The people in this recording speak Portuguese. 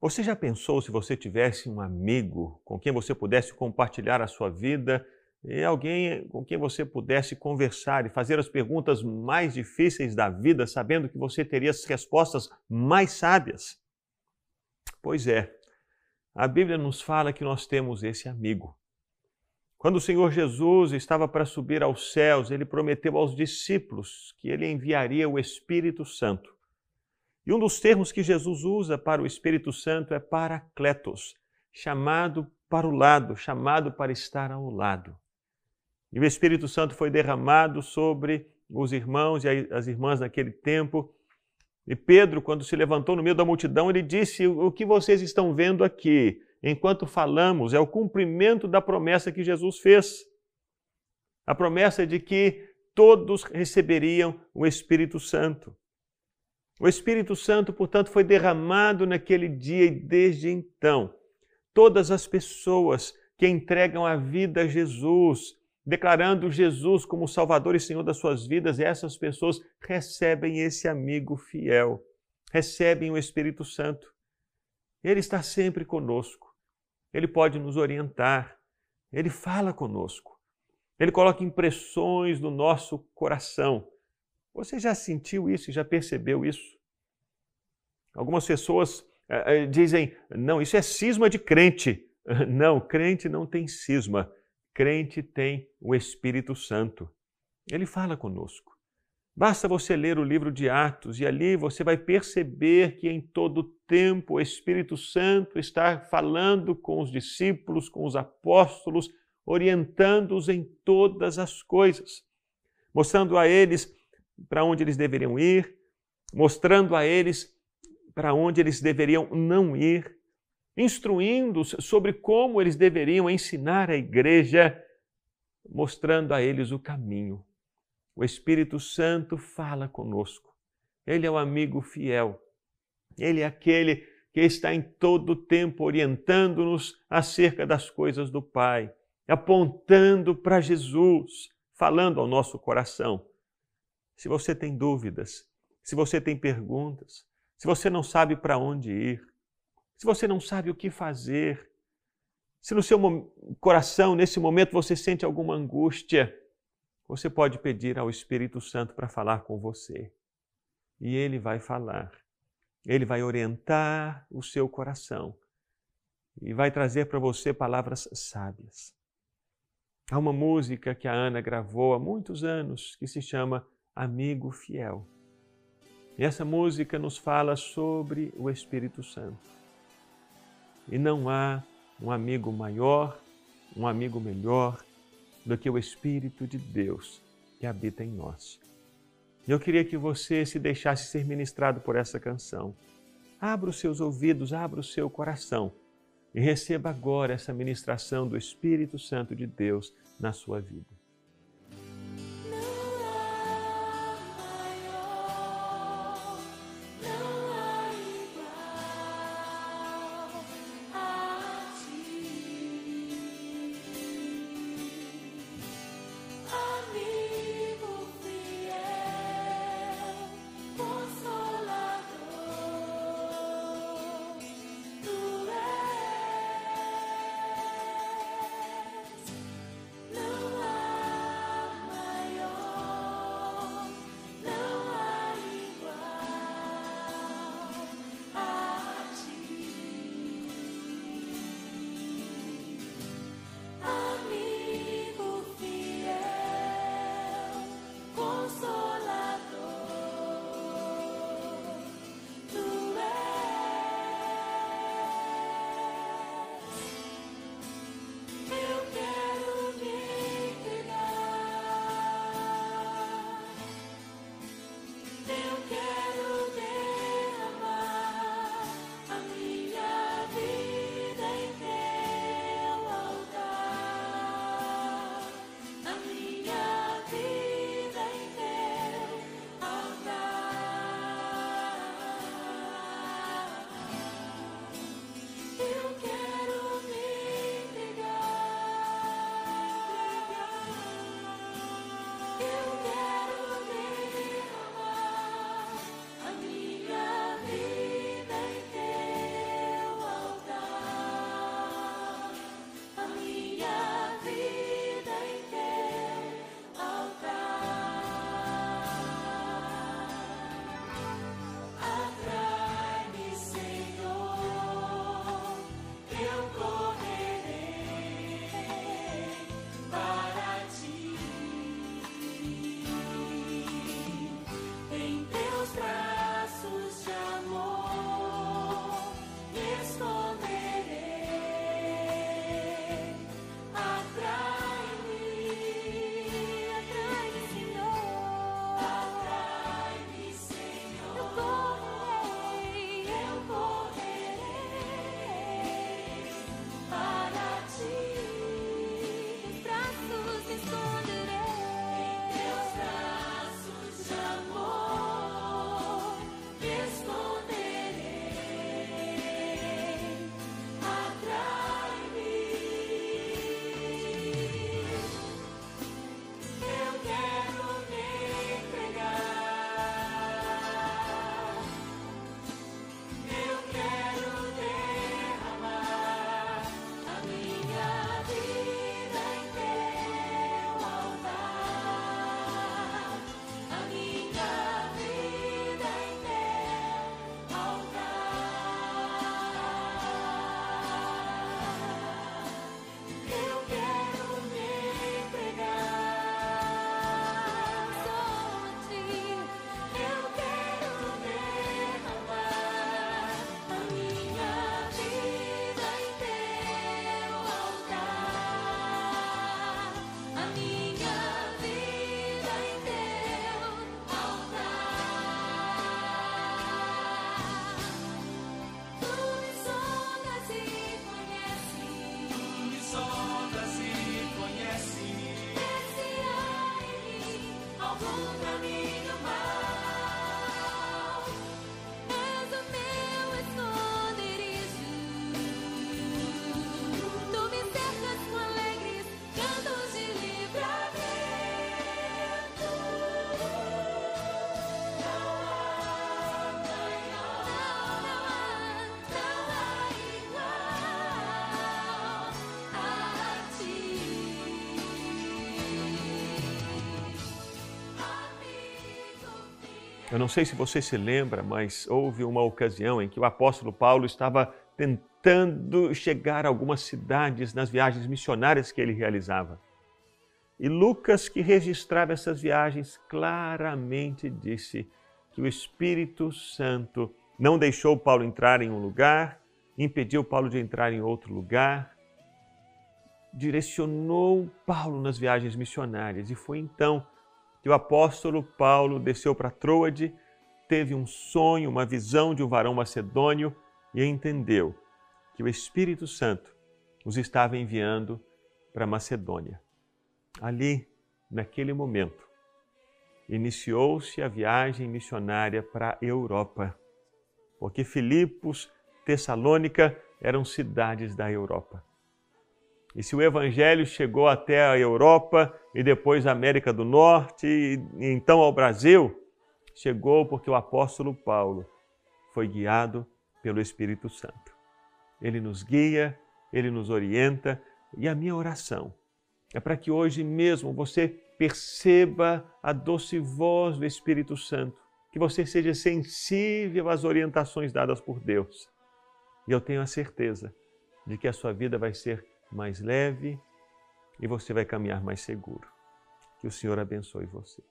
Você já pensou se você tivesse um amigo com quem você pudesse compartilhar a sua vida e alguém com quem você pudesse conversar e fazer as perguntas mais difíceis da vida, sabendo que você teria as respostas mais sábias? Pois é, a Bíblia nos fala que nós temos esse amigo. Quando o Senhor Jesus estava para subir aos céus, ele prometeu aos discípulos que ele enviaria o Espírito Santo. E um dos termos que Jesus usa para o Espírito Santo é paracletos, chamado para o lado, chamado para estar ao lado. E o Espírito Santo foi derramado sobre os irmãos e as irmãs naquele tempo. E Pedro, quando se levantou no meio da multidão, ele disse: O que vocês estão vendo aqui? enquanto falamos, é o cumprimento da promessa que Jesus fez. A promessa de que todos receberiam o Espírito Santo. O Espírito Santo, portanto, foi derramado naquele dia e desde então, todas as pessoas que entregam a vida a Jesus, declarando Jesus como Salvador e Senhor das suas vidas, essas pessoas recebem esse amigo fiel, recebem o Espírito Santo. Ele está sempre conosco. Ele pode nos orientar, ele fala conosco, ele coloca impressões no nosso coração. Você já sentiu isso, já percebeu isso? Algumas pessoas eh, eh, dizem: não, isso é cisma de crente. Não, crente não tem cisma. Crente tem o Espírito Santo. Ele fala conosco. Basta você ler o livro de Atos e ali você vai perceber que em todo tempo o Espírito Santo está falando com os discípulos, com os apóstolos, orientando-os em todas as coisas, mostrando a eles para onde eles deveriam ir, mostrando a eles para onde eles deveriam não ir, instruindo-os sobre como eles deveriam ensinar a igreja, mostrando a eles o caminho. O Espírito Santo fala conosco. Ele é o amigo fiel. Ele é aquele que está em todo o tempo orientando-nos acerca das coisas do Pai, apontando para Jesus, falando ao nosso coração. Se você tem dúvidas, se você tem perguntas, se você não sabe para onde ir, se você não sabe o que fazer, se no seu coração, nesse momento, você sente alguma angústia, você pode pedir ao Espírito Santo para falar com você. E ele vai falar. Ele vai orientar o seu coração e vai trazer para você palavras sábias. Há uma música que a Ana gravou há muitos anos que se chama Amigo Fiel. E essa música nos fala sobre o Espírito Santo. E não há um amigo maior, um amigo melhor, do que o Espírito de Deus que habita em nós. Eu queria que você se deixasse ser ministrado por essa canção. Abra os seus ouvidos, abra o seu coração e receba agora essa ministração do Espírito Santo de Deus na sua vida. Eu não sei se você se lembra, mas houve uma ocasião em que o apóstolo Paulo estava tentando chegar a algumas cidades nas viagens missionárias que ele realizava. E Lucas, que registrava essas viagens, claramente disse que o Espírito Santo não deixou Paulo entrar em um lugar, impediu Paulo de entrar em outro lugar, direcionou Paulo nas viagens missionárias. E foi então que o apóstolo Paulo desceu para Troade, teve um sonho, uma visão de um varão macedônio e entendeu que o Espírito Santo os estava enviando para Macedônia. Ali, naquele momento, iniciou-se a viagem missionária para a Europa, porque Filipos, Tessalônica eram cidades da Europa. E se o Evangelho chegou até a Europa e depois a América do Norte e então ao Brasil, chegou porque o apóstolo Paulo foi guiado pelo Espírito Santo. Ele nos guia, ele nos orienta e a minha oração é para que hoje mesmo você perceba a doce voz do Espírito Santo, que você seja sensível às orientações dadas por Deus. E eu tenho a certeza de que a sua vida vai ser mais leve e você vai caminhar mais seguro. Que o Senhor abençoe você.